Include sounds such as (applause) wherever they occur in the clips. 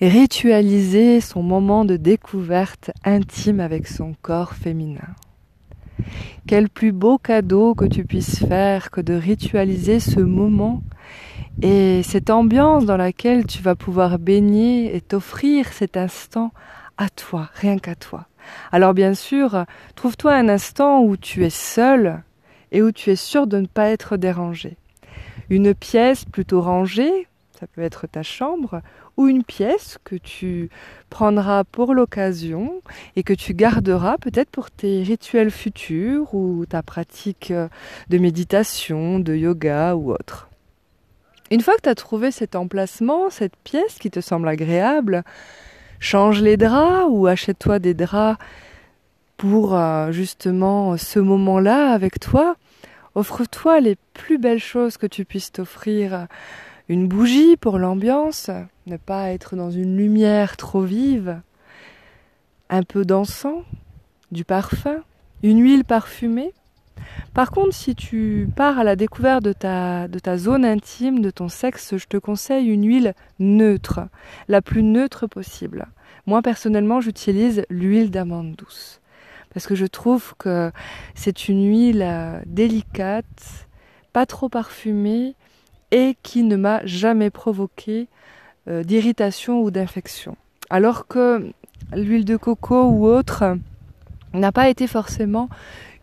ritualiser son moment de découverte intime avec son corps féminin. Quel plus beau cadeau que tu puisses faire que de ritualiser ce moment et cette ambiance dans laquelle tu vas pouvoir baigner et t'offrir cet instant à toi, rien qu'à toi. Alors bien sûr, trouve-toi un instant où tu es seul et où tu es sûr de ne pas être dérangé. Une pièce plutôt rangée, ça peut être ta chambre, ou une pièce que tu prendras pour l'occasion et que tu garderas peut-être pour tes rituels futurs ou ta pratique de méditation, de yoga ou autre. Une fois que tu as trouvé cet emplacement, cette pièce qui te semble agréable, change les draps ou achète-toi des draps pour euh, justement ce moment-là avec toi. Offre-toi les plus belles choses que tu puisses t'offrir. Une bougie pour l'ambiance, ne pas être dans une lumière trop vive, un peu d'encens, du parfum, une huile parfumée. Par contre, si tu pars à la découverte de ta, de ta zone intime, de ton sexe, je te conseille une huile neutre, la plus neutre possible. Moi, personnellement, j'utilise l'huile d'amande douce. Parce que je trouve que c'est une huile euh, délicate, pas trop parfumée, et qui ne m'a jamais provoqué euh, d'irritation ou d'infection. Alors que l'huile de coco ou autre n'a pas été forcément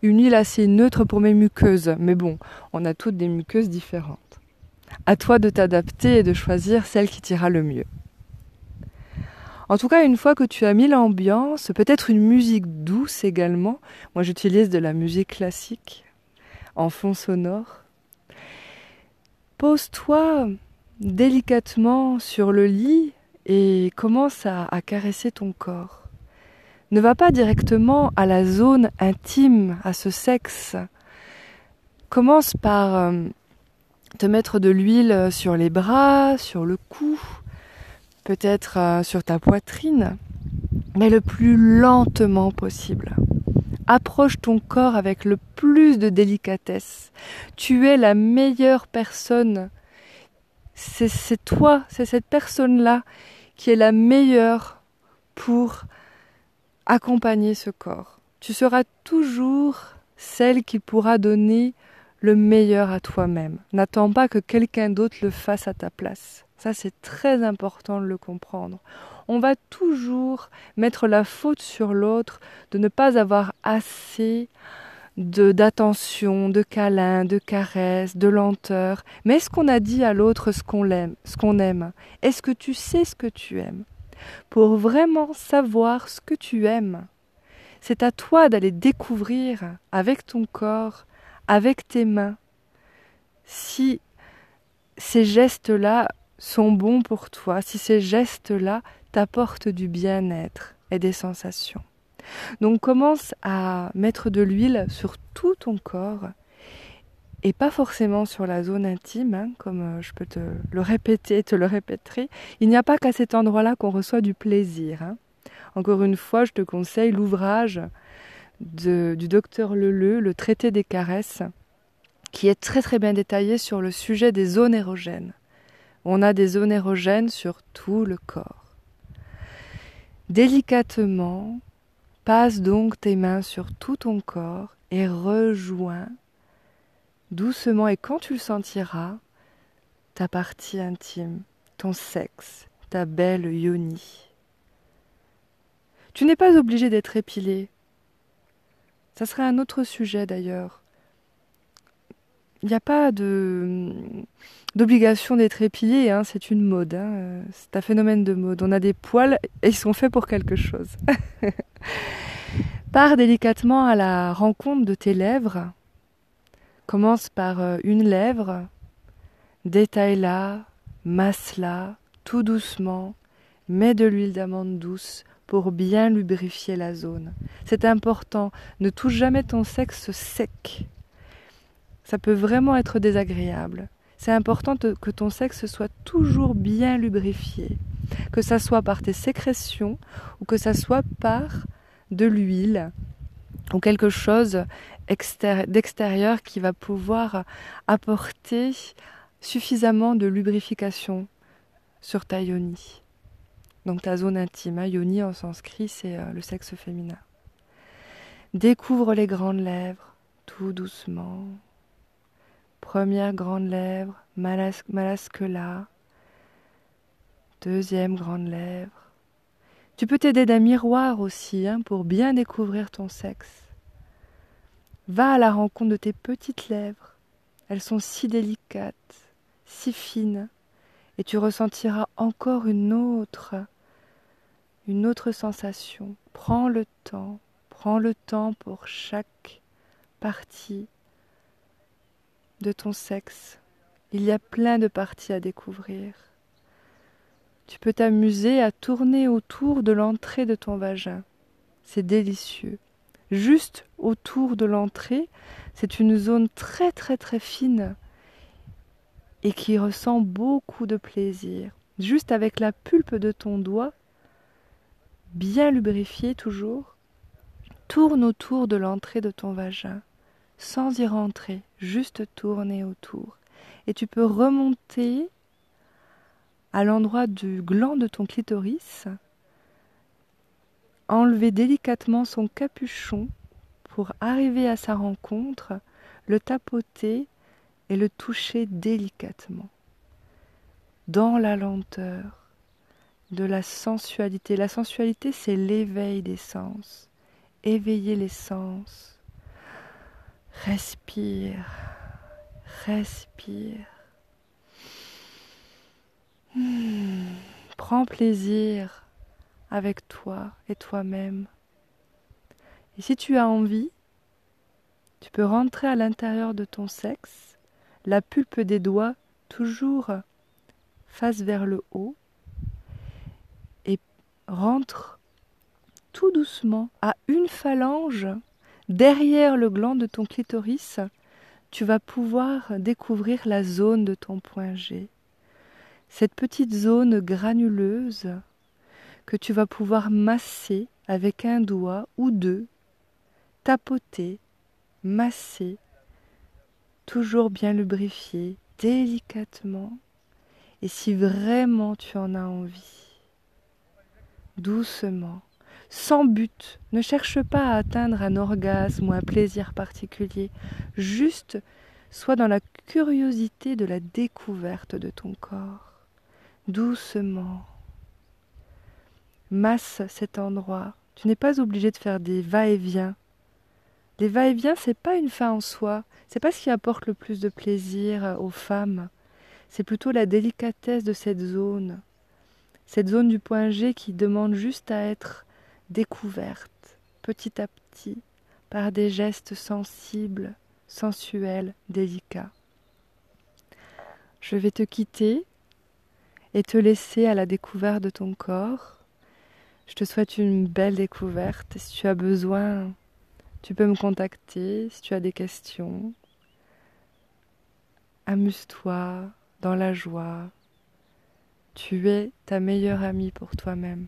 une huile assez neutre pour mes muqueuses. Mais bon, on a toutes des muqueuses différentes. À toi de t'adapter et de choisir celle qui t'ira le mieux. En tout cas, une fois que tu as mis l'ambiance, peut-être une musique douce également. Moi, j'utilise de la musique classique en fond sonore. Pose-toi délicatement sur le lit et commence à, caresser ton corps ne va pas directement à la zone intime, à ce sexe. Commence par euh, te mettre de l'huile sur les bras, sur le cou, peut-être euh, sur ta poitrine, mais le plus lentement possible. Approche ton corps avec le plus de délicatesse. Tu es la meilleure personne. C'est toi, c'est cette personne-là qui est la meilleure pour accompagner ce corps. Tu seras toujours celle qui pourra donner le meilleur à toi-même. N'attends pas que quelqu'un d'autre le fasse à ta place. Ça, c'est très important de le comprendre. On va toujours mettre la faute sur l'autre de ne pas avoir assez d'attention, de câlin, de caresses, de lenteur. Mais est-ce qu'on a dit à l'autre ce qu'on aime, ce qu'on aime? Est-ce que tu sais ce que tu aimes? Pour vraiment savoir ce que tu aimes. C'est à toi d'aller découvrir avec ton corps, avec tes mains, si ces gestes-là sont bons pour toi, si ces gestes-là t'apportent du bien-être et des sensations. Donc commence à mettre de l'huile sur tout ton corps et pas forcément sur la zone intime, hein, comme euh, je peux te le répéter, te le répéterai. Il n'y a pas qu'à cet endroit-là qu'on reçoit du plaisir. Hein. Encore une fois, je te conseille l'ouvrage du docteur Leleu, le traité des caresses, qui est très très bien détaillé sur le sujet des zones érogènes. On a des zones érogènes sur tout le corps. Délicatement, passe donc tes mains sur tout ton corps et rejoins doucement et quand tu le sentiras, ta partie intime, ton sexe, ta belle yoni. Tu n'es pas obligé d'être épilé. Ça serait un autre sujet d'ailleurs. Il n'y a pas de d'obligation d'être épilé, hein, c'est une mode, hein, c'est un phénomène de mode. On a des poils et ils sont faits pour quelque chose. (laughs) Pars délicatement à la rencontre de tes lèvres, Commence par euh, une lèvre, détaille-la, masse-la, tout doucement, mets de l'huile d'amande douce pour bien lubrifier la zone. C'est important, ne touche jamais ton sexe sec. Ça peut vraiment être désagréable. C'est important que ton sexe soit toujours bien lubrifié, que ça soit par tes sécrétions ou que ça soit par de l'huile ou quelque chose d'extérieur qui va pouvoir apporter suffisamment de lubrification sur ta yoni. Donc ta zone intime, hein, en sanskrit, c'est euh, le sexe féminin. Découvre les grandes lèvres, tout doucement. Première grande lèvre, Malaskela. Deuxième grande lèvre. Tu peux t'aider d'un miroir aussi hein, pour bien découvrir ton sexe. Va à la rencontre de tes petites lèvres. Elles sont si délicates, si fines, et tu ressentiras encore une autre, une autre sensation. Prends le temps, prends le temps pour chaque partie de ton sexe. Il y a plein de parties à découvrir. Tu peux t'amuser à tourner autour de l'entrée de ton vagin. C'est délicieux. Juste autour de l'entrée, c'est une zone très très très fine et qui ressent beaucoup de plaisir. Juste avec la pulpe de ton doigt, bien lubrifié toujours, tourne autour de l'entrée de ton vagin, sans y rentrer, juste tourner autour. Et tu peux remonter à l'endroit du gland de ton clitoris, enlever délicatement son capuchon pour arriver à sa rencontre, le tapoter et le toucher délicatement, dans la lenteur de la sensualité. La sensualité, c'est l'éveil des sens, éveiller les sens. Respire, respire. Hmm. Prends plaisir avec toi et toi-même. Et si tu as envie, tu peux rentrer à l'intérieur de ton sexe la pulpe des doigts toujours face vers le haut et rentre tout doucement à une phalange derrière le gland de ton clitoris, tu vas pouvoir découvrir la zone de ton point G. Cette petite zone granuleuse que tu vas pouvoir masser avec un doigt ou deux, tapoter, masser toujours bien lubrifié, délicatement, et si vraiment tu en as envie, doucement, sans but, ne cherche pas à atteindre un orgasme ou un plaisir particulier, juste sois dans la curiosité de la découverte de ton corps, doucement. Masse cet endroit. Tu n'es pas obligé de faire des va-et-vient les va-et-vient, c'est pas une fin en soi, c'est pas ce qui apporte le plus de plaisir euh, aux femmes. C'est plutôt la délicatesse de cette zone, cette zone du point G qui demande juste à être découverte petit à petit par des gestes sensibles, sensuels, délicats. Je vais te quitter et te laisser à la découverte de ton corps. Je te souhaite une belle découverte. Si tu as besoin tu peux me contacter si tu as des questions. Amuse-toi dans la joie. Tu es ta meilleure amie pour toi-même.